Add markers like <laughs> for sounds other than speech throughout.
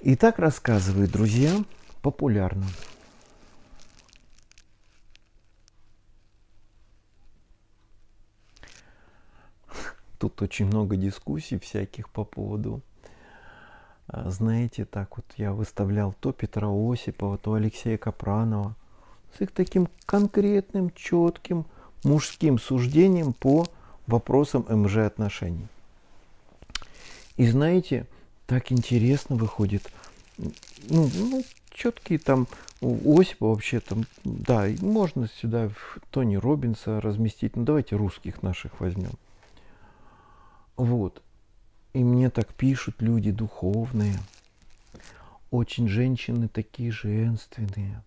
И так рассказывают друзья популярно. Тут очень много дискуссий всяких по поводу а, знаете, так вот я выставлял то Петра Осипова, то Алексея Капранова с их таким конкретным, четким мужским суждением по вопросам МЖ отношений. И знаете, так интересно выходит, ну, ну четкие там, у Осипа вообще там, да, можно сюда Тони Робинса разместить, ну давайте русских наших возьмем. Вот. И мне так пишут люди духовные. Очень женщины такие женственные,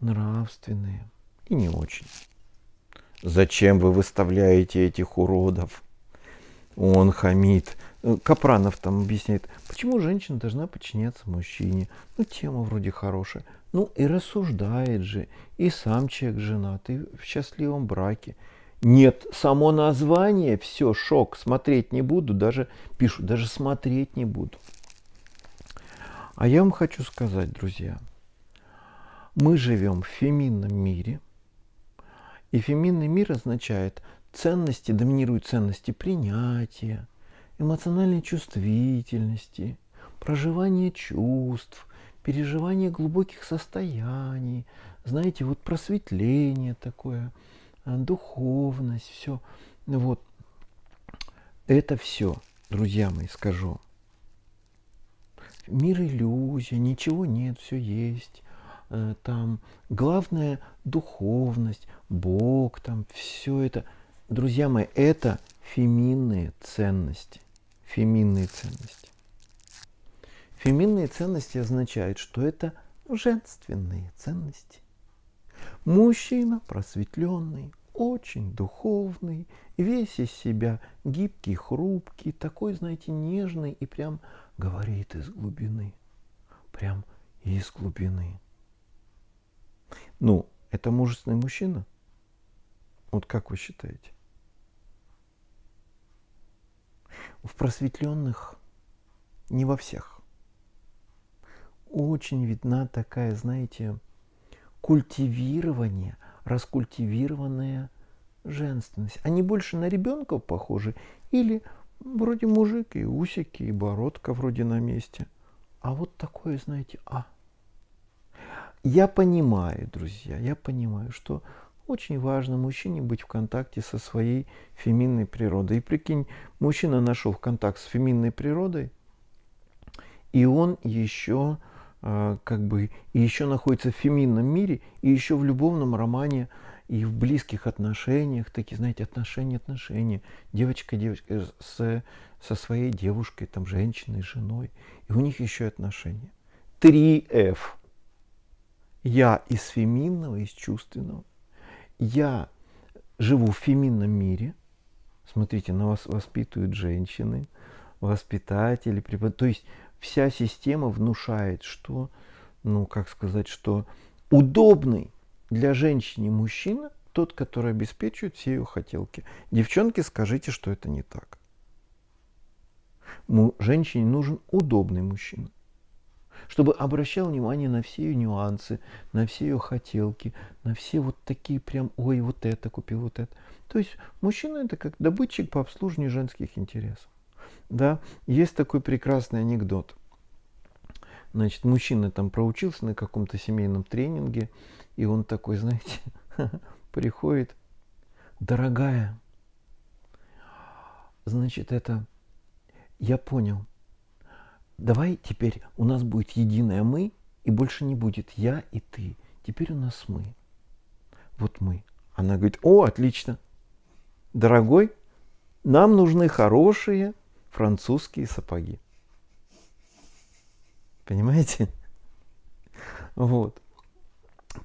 нравственные и не очень. Зачем вы выставляете этих уродов? Он хамит. Капранов там объясняет, почему женщина должна подчиняться мужчине. Ну, тема вроде хорошая. Ну, и рассуждает же. И сам человек женат, и в счастливом браке. Нет, само название, все, шок, смотреть не буду, даже пишут, даже смотреть не буду. А я вам хочу сказать, друзья, мы живем в феминном мире, и феминный мир означает ценности, доминируют ценности принятия, эмоциональной чувствительности, проживания чувств, переживания глубоких состояний, знаете, вот просветление такое – а, духовность, все. Вот. Это все, друзья мои, скажу. Мир иллюзия, ничего нет, все есть. Э, там главное духовность, Бог, там все это. Друзья мои, это феминные ценности. Феминные ценности. Феминные ценности означают, что это женственные ценности. Мужчина просветленный, очень духовный, весь из себя гибкий, хрупкий, такой, знаете, нежный и прям говорит из глубины. Прям из глубины. Ну, это мужественный мужчина? Вот как вы считаете? В просветленных не во всех. Очень видна такая, знаете, культивирование, раскультивированная женственность. Они больше на ребенков похожи или вроде мужик и усики, и бородка вроде на месте. А вот такое, знаете, а. Я понимаю, друзья, я понимаю, что очень важно мужчине быть в контакте со своей феминной природой. И прикинь, мужчина нашел контакт с феминной природой, и он еще а, как бы и еще находится в феминном мире, и еще в любовном романе, и в близких отношениях, такие, знаете, отношения, отношения, девочка, девочка с, со своей девушкой, там, женщиной, женой, и у них еще отношения. 3F. Я из феминного, из чувственного. Я живу в феминном мире. Смотрите, на вас воспитывают женщины, воспитатели, преподаватели. То есть вся система внушает, что, ну, как сказать, что удобный для женщины мужчина тот, который обеспечивает все ее хотелки. Девчонки, скажите, что это не так. Женщине нужен удобный мужчина, чтобы обращал внимание на все ее нюансы, на все ее хотелки, на все вот такие прям, ой, вот это купил, вот это. То есть мужчина это как добытчик по обслуживанию женских интересов. Да, есть такой прекрасный анекдот. Значит, мужчина там проучился на каком-то семейном тренинге, и он такой, знаете, <laughs> приходит, дорогая, значит, это, я понял, давай теперь у нас будет единое мы, и больше не будет я и ты. Теперь у нас мы. Вот мы. Она говорит, о, отлично. Дорогой, нам нужны хорошие французские сапоги. Понимаете? Вот.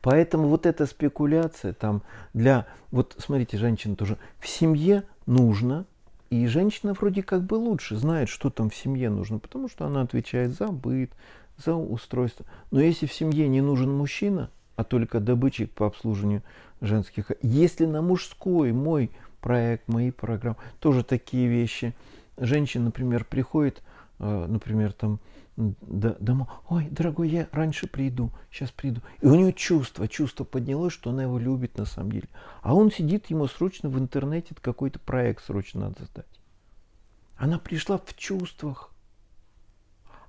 Поэтому вот эта спекуляция там для... Вот смотрите, женщина тоже в семье нужно, и женщина вроде как бы лучше знает, что там в семье нужно, потому что она отвечает за быт, за устройство. Но если в семье не нужен мужчина, а только добытчик по обслуживанию женских... Если на мужской мой проект, мои программы, тоже такие вещи. Женщина, например, приходит например, там домой, ой, дорогой, я раньше приду, сейчас приду. И у нее чувство, чувство поднялось, что она его любит на самом деле. А он сидит, ему срочно в интернете какой-то проект срочно надо сдать. Она пришла в чувствах.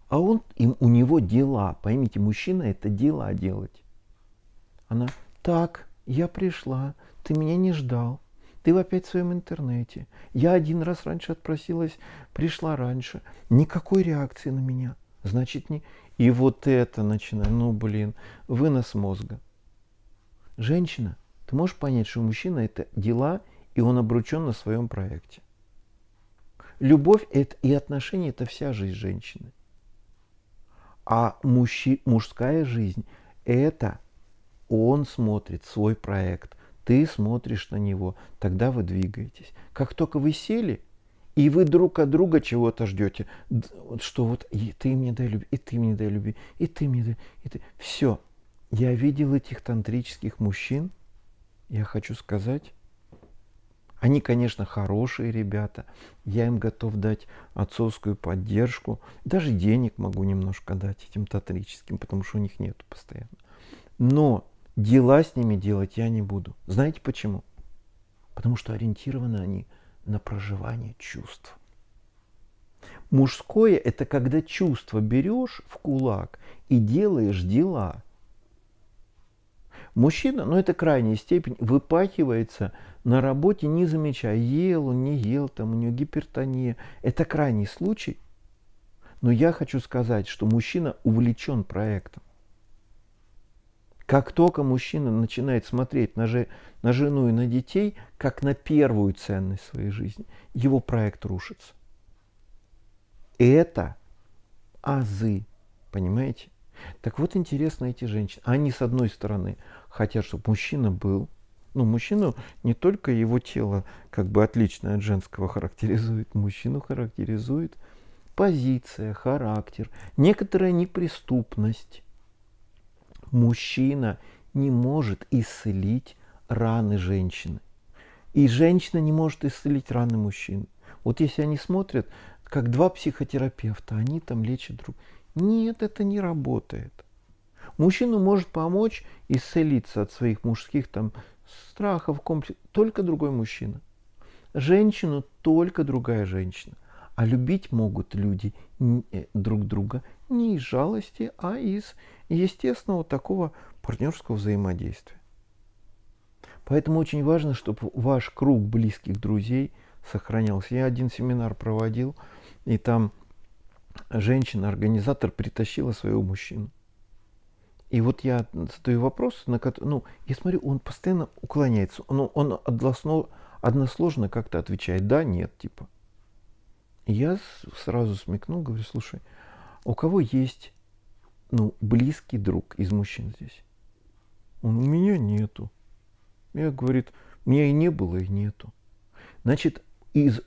А он, им, у него дела. Поймите, мужчина это дела делать. Она, так, я пришла, ты меня не ждал. Ты опять в своем интернете. Я один раз раньше отпросилась, пришла раньше. Никакой реакции на меня. Значит, не... И вот это начинает, ну, блин, вынос мозга. Женщина, ты можешь понять, что мужчина это дела, и он обручен на своем проекте. Любовь это, и отношения – это вся жизнь женщины. А мужчи, мужская жизнь – это он смотрит свой проект, ты смотришь на него, тогда вы двигаетесь. Как только вы сели – и вы друг от друга чего-то ждете, что вот и ты мне дай любви, и ты мне дай любви, и ты мне дай, и ты. Все. Я видел этих тантрических мужчин, я хочу сказать, они, конечно, хорошие ребята, я им готов дать отцовскую поддержку, даже денег могу немножко дать этим тантрическим, потому что у них нет постоянно. Но дела с ними делать я не буду. Знаете почему? Потому что ориентированы они – на проживание чувств. Мужское – это когда чувство берешь в кулак и делаешь дела. Мужчина, ну это крайняя степень, выпахивается на работе, не замечая, ел он, не ел, там у него гипертония. Это крайний случай. Но я хочу сказать, что мужчина увлечен проектом. Как только мужчина начинает смотреть на, же, на жену и на детей, как на первую ценность своей жизни, его проект рушится. Это азы, понимаете? Так вот интересно эти женщины. Они с одной стороны хотят, чтобы мужчина был, ну, мужчину не только его тело как бы отлично от женского характеризует, мужчину характеризует позиция, характер, некоторая неприступность, мужчина не может исцелить раны женщины. И женщина не может исцелить раны мужчины. Вот если они смотрят, как два психотерапевта, они там лечат друг. Нет, это не работает. Мужчину может помочь исцелиться от своих мужских там страхов, комплексов только другой мужчина. Женщину только другая женщина. А любить могут люди э, друг друга не из жалости, а из естественного такого партнерского взаимодействия. Поэтому очень важно, чтобы ваш круг близких друзей сохранялся. Я один семинар проводил, и там женщина-организатор притащила своего мужчину. И вот я задаю вопрос, на который, ну, я смотрю, он постоянно уклоняется. Ну, он однословно, односложно как-то отвечает, да, нет, типа. Я сразу смекнул, говорю, слушай, у кого есть ну, близкий друг из мужчин здесь? Он, у меня нету. Я, говорит, меня и не было, и нету. Значит, из,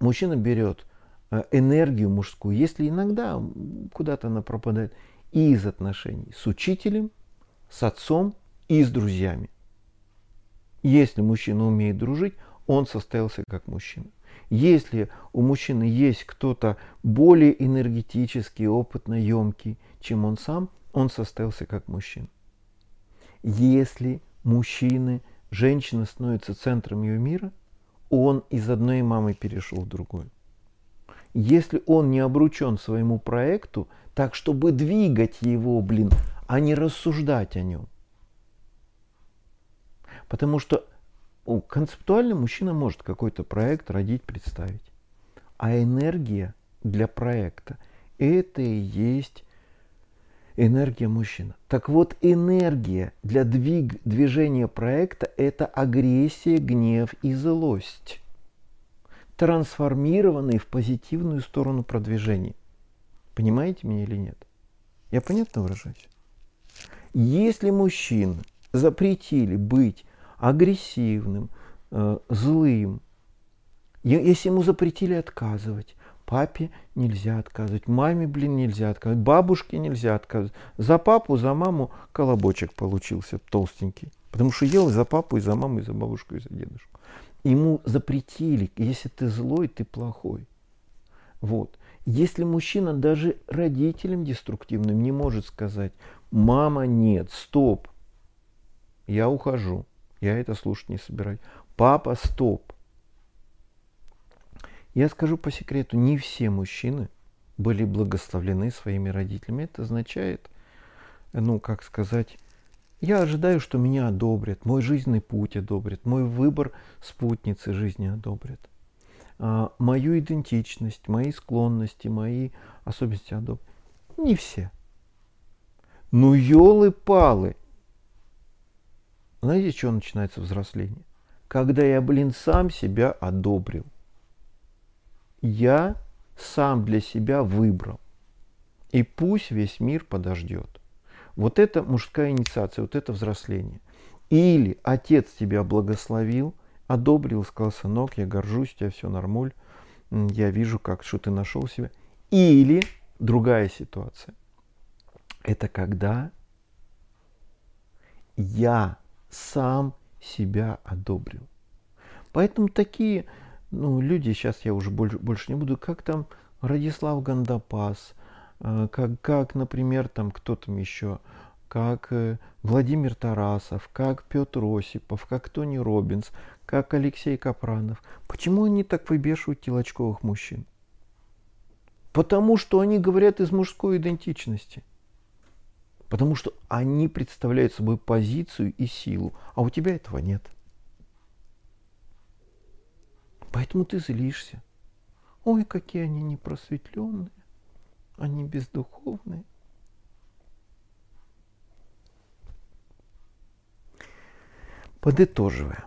мужчина берет э, энергию мужскую, если иногда куда-то она пропадает, и из отношений с учителем, с отцом и с друзьями. Если мужчина умеет дружить, он состоялся как мужчина. Если у мужчины есть кто-то более энергетический, опытно емкий, чем он сам, он состоялся как мужчина. Если мужчины, женщина становится центром ее мира, он из одной мамы перешел в другую. Если он не обручен своему проекту, так чтобы двигать его, блин, а не рассуждать о нем. Потому что концептуально мужчина может какой-то проект родить, представить. А энергия для проекта – это и есть энергия мужчины. Так вот, энергия для двиг, движения проекта – это агрессия, гнев и злость, трансформированные в позитивную сторону продвижения. Понимаете меня или нет? Я понятно выражаюсь? Если мужчин запретили быть агрессивным, э, злым. Если ему запретили отказывать, папе нельзя отказывать, маме, блин, нельзя отказывать, бабушке нельзя отказывать. За папу, за маму колобочек получился толстенький. Потому что ел за папу, и за маму, и за бабушку, и за дедушку. Ему запретили, если ты злой, ты плохой. Вот. Если мужчина даже родителям деструктивным не может сказать, мама, нет, стоп, я ухожу, я это слушать не собираюсь. Папа, стоп. Я скажу по секрету, не все мужчины были благословлены своими родителями. Это означает, ну, как сказать, я ожидаю, что меня одобрят, мой жизненный путь одобрят, мой выбор спутницы жизни одобрят. А, мою идентичность, мои склонности, мои особенности одобрят. Не все. Ну, елы-палы. Знаете, с чего начинается взросление? Когда я, блин, сам себя одобрил. Я сам для себя выбрал. И пусть весь мир подождет. Вот это мужская инициация, вот это взросление. Или отец тебя благословил, одобрил, сказал, сынок, я горжусь, тебя все нормуль, я вижу, как, что ты нашел себя. Или другая ситуация. Это когда я сам себя одобрил. Поэтому такие ну, люди, сейчас я уже больше, больше не буду, как там Радислав Гандапас, э, как, как например, там кто там еще, как э, Владимир Тарасов, как Петр Осипов, как Тони Робинс, как Алексей Капранов. Почему они так выбешивают телочковых мужчин? Потому что они говорят из мужской идентичности. Потому что они представляют собой позицию и силу, а у тебя этого нет. Поэтому ты злишься. Ой, какие они непросветленные, они бездуховные. Подытоживая,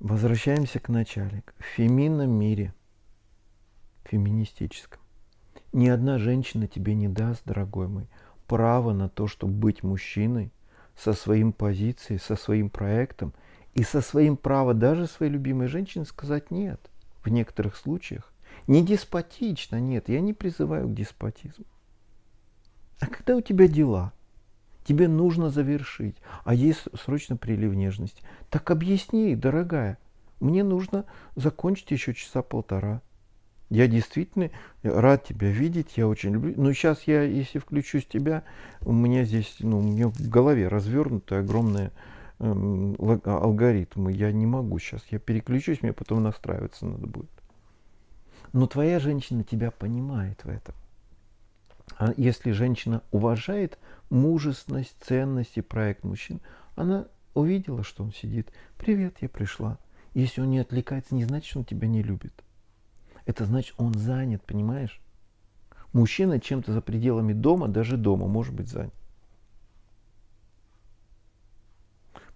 возвращаемся к начале. В феминном мире, феминистическом, ни одна женщина тебе не даст, дорогой мой, право на то, чтобы быть мужчиной со своим позицией, со своим проектом и со своим правом даже своей любимой женщине сказать нет в некоторых случаях. Не деспотично, нет, я не призываю к деспотизму. А когда у тебя дела, тебе нужно завершить, а есть срочно прилив нежности, так объясни, дорогая, мне нужно закончить еще часа полтора. Я действительно рад тебя видеть, я очень люблю. Но сейчас я, если включусь тебя, у меня здесь, ну, у меня в голове развернутые огромные э, алгоритмы. Я не могу сейчас. Я переключусь, мне потом настраиваться надо будет. Но твоя женщина тебя понимает в этом. А если женщина уважает мужественность, ценность и проект мужчин, она увидела, что он сидит. Привет, я пришла. Если он не отвлекается, не значит, что он тебя не любит. Это значит, он занят, понимаешь? Мужчина чем-то за пределами дома, даже дома, может быть занят.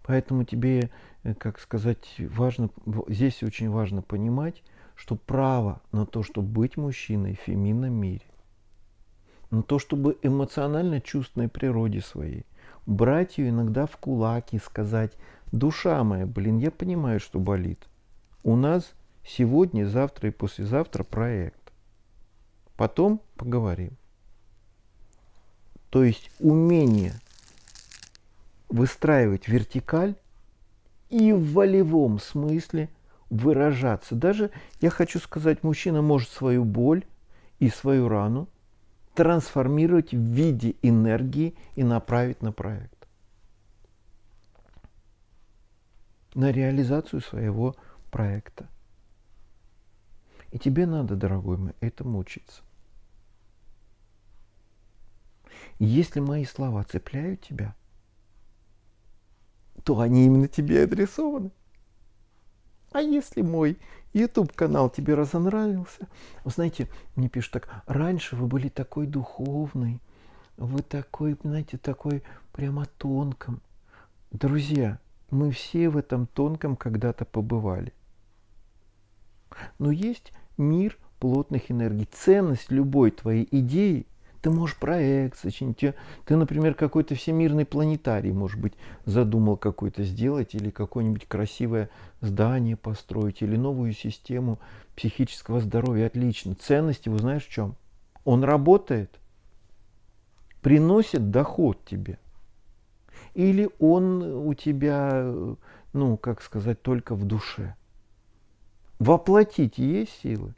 Поэтому тебе, э, как сказать, важно, здесь очень важно понимать, что право на то, чтобы быть мужчиной в феминном мире, на то, чтобы эмоционально чувственной природе своей, брать ее иногда в кулак и сказать, душа моя, блин, я понимаю, что болит. У нас сегодня, завтра и послезавтра проект. Потом поговорим. То есть умение выстраивать вертикаль и в волевом смысле выражаться. Даже, я хочу сказать, мужчина может свою боль и свою рану трансформировать в виде энергии и направить на проект. На реализацию своего проекта. И тебе надо, дорогой мой, этому учиться. если мои слова цепляют тебя, то они именно тебе адресованы. А если мой YouTube канал тебе разонравился, вы знаете, мне пишут так, раньше вы были такой духовный, вы такой, знаете, такой прямо тонком. Друзья, мы все в этом тонком когда-то побывали. Но есть мир плотных энергий. Ценность любой твоей идеи ты можешь проект сочинить. Ты, например, какой-то всемирный планетарий, может быть, задумал какой-то сделать, или какое-нибудь красивое здание построить, или новую систему психического здоровья. Отлично. Ценность его знаешь в чем? Он работает, приносит доход тебе. Или он у тебя, ну, как сказать, только в душе. Воплотить есть силы.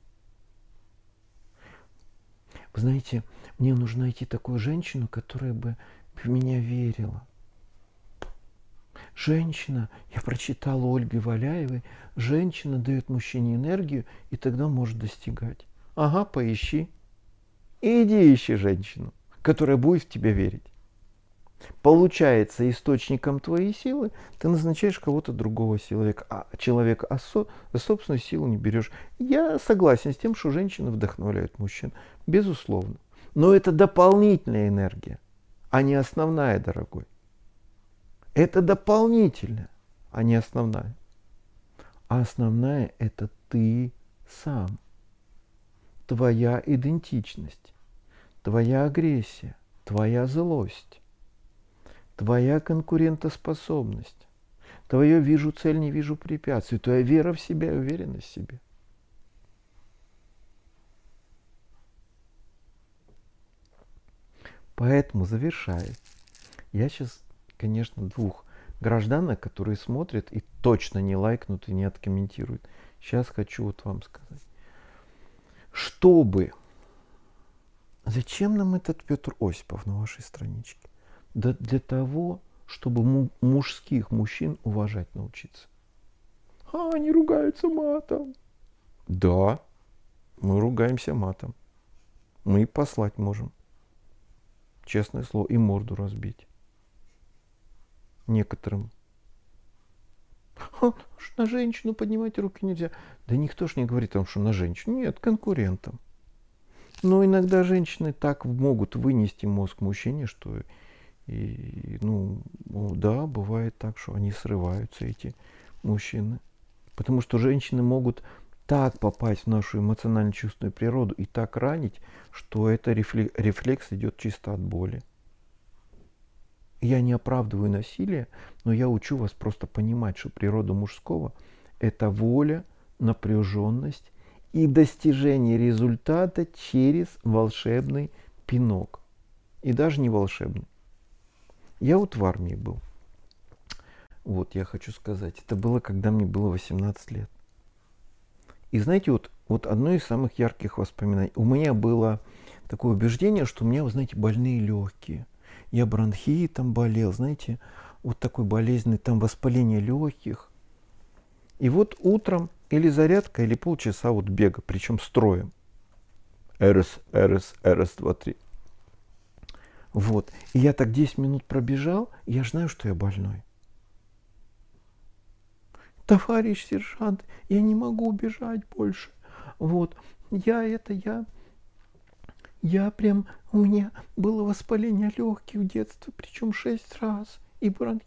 Вы знаете, мне нужно найти такую женщину, которая бы в меня верила. Женщина, я прочитала Ольги Валяевой, женщина дает мужчине энергию, и тогда может достигать. Ага, поищи. иди ищи женщину, которая будет в тебя верить. Получается, источником твоей силы ты назначаешь кого-то другого человека, а человека а со, собственную силу не берешь. Я согласен с тем, что женщины вдохновляют мужчин, безусловно. Но это дополнительная энергия, а не основная, дорогой. Это дополнительная, а не основная. А основная это ты сам. Твоя идентичность, твоя агрессия, твоя злость, твоя конкурентоспособность, твое вижу цель, не вижу препятствий, твоя вера в себя и уверенность в себе. Поэтому, завершая, я сейчас конечно, двух гражданок, которые смотрят и точно не лайкнут и не откомментируют. Сейчас хочу вот вам сказать. Чтобы... Зачем нам этот Петр Осипов на вашей страничке? Да для того, чтобы мужских мужчин уважать научиться. А, они ругаются матом. Да, мы ругаемся матом. Мы и послать можем. Честное слово, и морду разбить некоторым. На женщину поднимать руки нельзя. Да никто ж не говорит о что на женщину. Нет, конкурентам. Но иногда женщины так могут вынести мозг мужчине, что и, ну, да, бывает так, что они срываются, эти мужчины. Потому что женщины могут так попасть в нашу эмоционально-чувственную природу и так ранить, что это рефлекс идет чисто от боли. Я не оправдываю насилие, но я учу вас просто понимать, что природа мужского – это воля, напряженность и достижение результата через волшебный пинок. И даже не волшебный. Я вот в армии был. Вот, я хочу сказать, это было, когда мне было 18 лет. И знаете, вот, вот одно из самых ярких воспоминаний. У меня было такое убеждение, что у меня, вы знаете, больные легкие я бронхитом болел, знаете, вот такой болезненный, там воспаление легких. И вот утром или зарядка, или полчаса вот бега, причем строем. РС, РС, РС, 2, 3. Вот. И я так 10 минут пробежал, я знаю, что я больной. Товарищ сержант, я не могу убежать больше. Вот. Я это, я я прям, у меня было воспаление легких в детстве, причем шесть раз, и бронхит.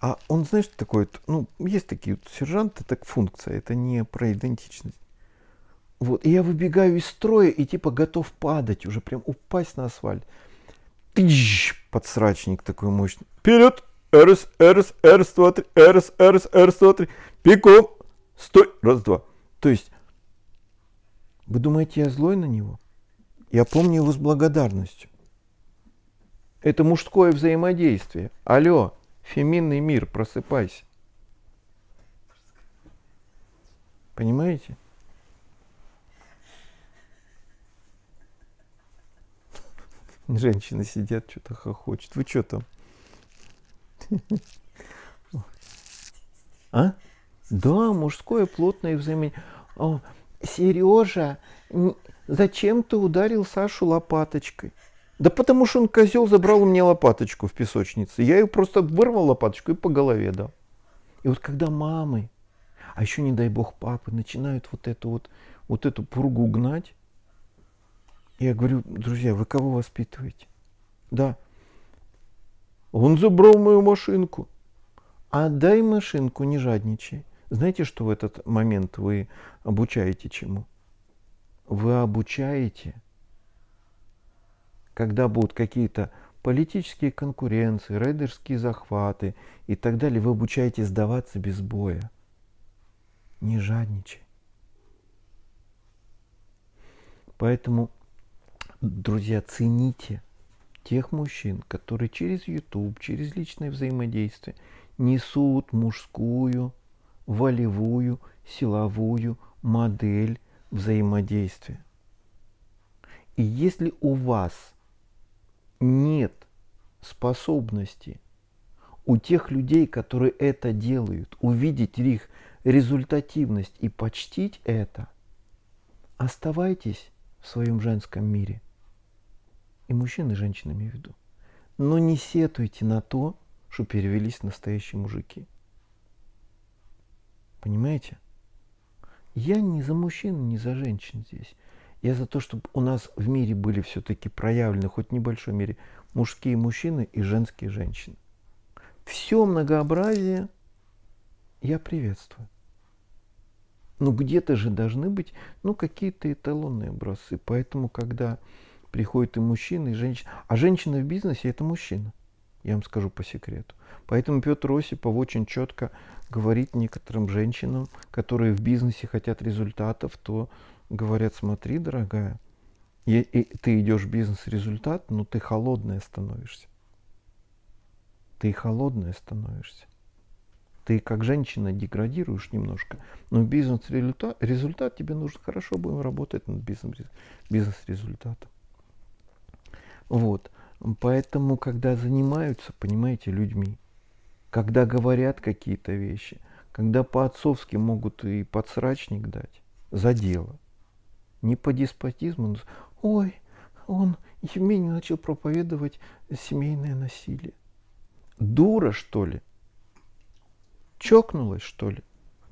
А он, знаешь, такой, ну, есть такие вот сержанты, так функция, это не про идентичность. Вот, и я выбегаю из строя и типа готов падать, уже прям упасть на асфальт. Тыщ, подсрачник такой мощный. Вперед! РС, РС, РС, 2, 3, РС, РС, РС, 2, 3. Пиком! Стой! Раз, два. То есть, вы думаете, я злой на него? Я помню его с благодарностью. Это мужское взаимодействие. Алло, феминный мир, просыпайся. Понимаете? <laughs> Женщины сидят, что-то хохочут. Вы что там? А? Да, мужское плотное взаимодействие. Сережа, Зачем ты ударил Сашу лопаточкой? Да потому что он козел забрал у меня лопаточку в песочнице. Я ее просто вырвал лопаточку и по голове дал. И вот когда мамы, а еще не дай бог папы, начинают вот эту вот, вот эту пургу гнать, я говорю, друзья, вы кого воспитываете? Да. Он забрал мою машинку. Отдай машинку, не жадничай. Знаете, что в этот момент вы обучаете чему? вы обучаете, когда будут какие-то политические конкуренции, рейдерские захваты и так далее, вы обучаете сдаваться без боя. Не жадничай. Поэтому, друзья, цените тех мужчин, которые через YouTube, через личное взаимодействие несут мужскую, волевую, силовую модель взаимодействия. И если у вас нет способности у тех людей, которые это делают, увидеть их результативность и почтить это, оставайтесь в своем женском мире. И мужчин, и женщин имею в виду. Но не сетуйте на то, что перевелись настоящие мужики. Понимаете? Я не за мужчин, не за женщин здесь. Я за то, чтобы у нас в мире были все-таки проявлены, хоть в небольшой мере, мужские мужчины и женские женщины. Все многообразие я приветствую. Но где-то же должны быть ну, какие-то эталонные образцы. Поэтому, когда приходят и мужчины, и женщины... А женщина в бизнесе – это мужчина. Я вам скажу по секрету. Поэтому Петр Осипов очень четко говорит некоторым женщинам, которые в бизнесе хотят результатов, то говорят, смотри, дорогая, и, ты идешь в бизнес-результат, но ты холодная становишься. Ты холодная становишься. Ты как женщина деградируешь немножко, но бизнес-результат результат тебе нужно хорошо будем работать над бизнес-результатом. Вот. Поэтому, когда занимаются, понимаете, людьми, когда говорят какие-то вещи, когда по-отцовски могут и подсрачник дать за дело, не по деспотизму, ой, он Евмений начал проповедовать семейное насилие. Дура, что ли? Чокнулась, что ли?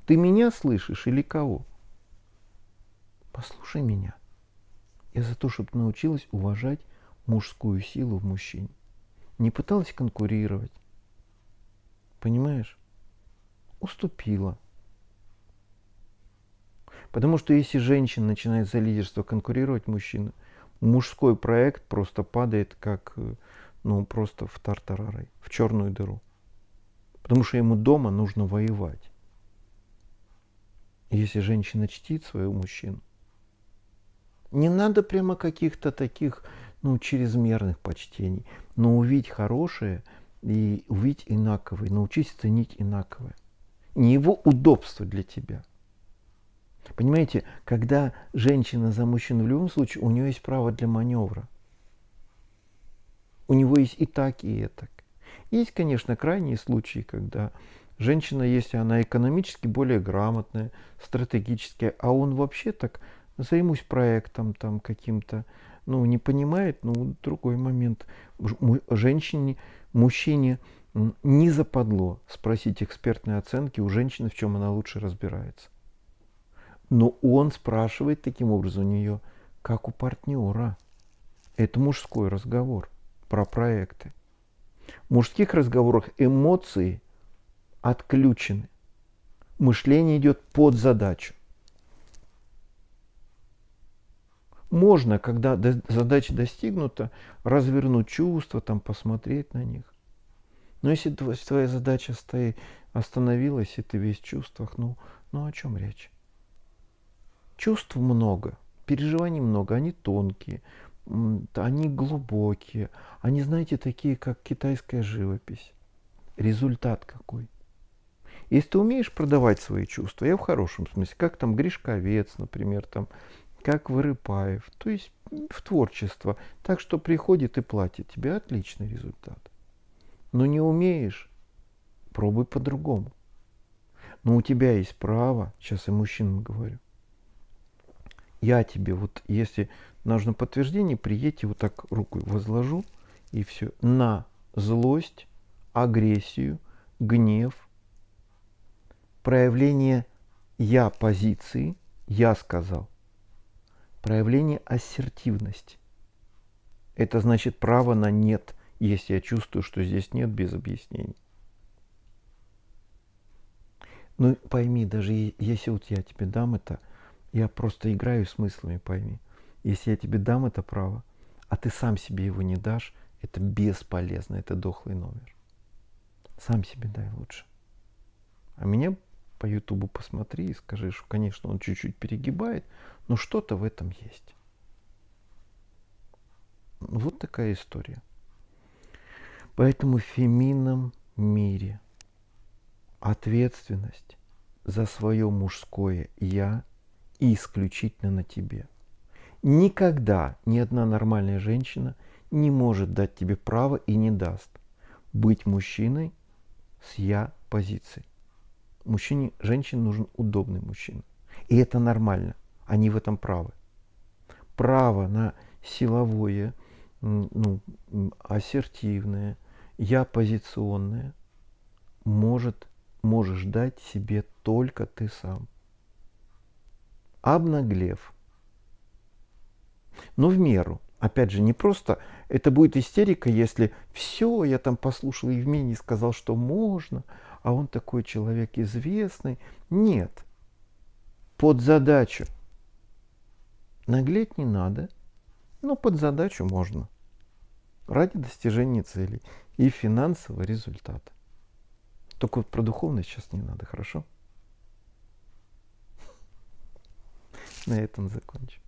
Ты меня слышишь или кого? Послушай меня. Я за то, чтобы научилась уважать мужскую силу в мужчине. Не пыталась конкурировать. Понимаешь? Уступила. Потому что если женщина начинает за лидерство конкурировать мужчина, мужской проект просто падает как, ну, просто в тартарары, в черную дыру. Потому что ему дома нужно воевать. Если женщина чтит своего мужчину, не надо прямо каких-то таких, ну, чрезмерных почтений, но увидеть хорошее и увидеть инаковое, научись ценить инаковое. Не его удобство для тебя. Понимаете, когда женщина за мужчину в любом случае, у нее есть право для маневра. У него есть и так, и так. Есть, конечно, крайние случаи, когда женщина, если она экономически более грамотная, стратегическая, а он вообще так займусь проектом там каким-то, ну, не понимает, ну, другой момент. Женщине, мужчине не западло спросить экспертные оценки у женщины, в чем она лучше разбирается. Но он спрашивает таким образом у нее, как у партнера. Это мужской разговор про проекты. В мужских разговорах эмоции отключены. Мышление идет под задачу. Можно, когда задача достигнута, развернуть чувства, там, посмотреть на них. Но если твоя задача стоит, остановилась, и ты весь в чувствах, ну, ну о чем речь? Чувств много, переживаний много, они тонкие, они глубокие, они, знаете, такие, как китайская живопись. Результат какой. Если ты умеешь продавать свои чувства, я в хорошем смысле, как там Гришковец, например, там, как Вырыпаев, то есть в творчество, так что приходит и платит тебе отличный результат. Но не умеешь, пробуй по-другому. Но у тебя есть право, сейчас и мужчинам говорю, я тебе вот, если нужно подтверждение, приедьте, вот так руку возложу, и все. На злость, агрессию, гнев, проявление я позиции, я сказал, проявление ассертивности. Это значит право на нет, если я чувствую, что здесь нет без объяснений. Ну пойми, даже если вот я тебе дам это, я просто играю смыслами, пойми. Если я тебе дам это право, а ты сам себе его не дашь, это бесполезно, это дохлый номер. Сам себе дай лучше. А меня по Ютубу посмотри и скажи, что, конечно, он чуть-чуть перегибает, но что-то в этом есть. Вот такая история. Поэтому в феминном мире ответственность за свое мужское «я» исключительно на тебе. Никогда ни одна нормальная женщина не может дать тебе право и не даст быть мужчиной с я позицией. Мужчине, женщине нужен удобный мужчина. И это нормально. Они в этом правы. Право на силовое, ну, ассертивное, я позиционное может, можешь дать себе только ты сам. Обнаглев. Но в меру. Опять же, не просто это будет истерика, если все, я там послушал Евмений, сказал, что можно, а он такой человек известный. Нет. Под задачу. Наглеть не надо, но под задачу можно. Ради достижения целей и финансового результата. Только вот про духовность сейчас не надо, хорошо? <laughs> На этом закончим.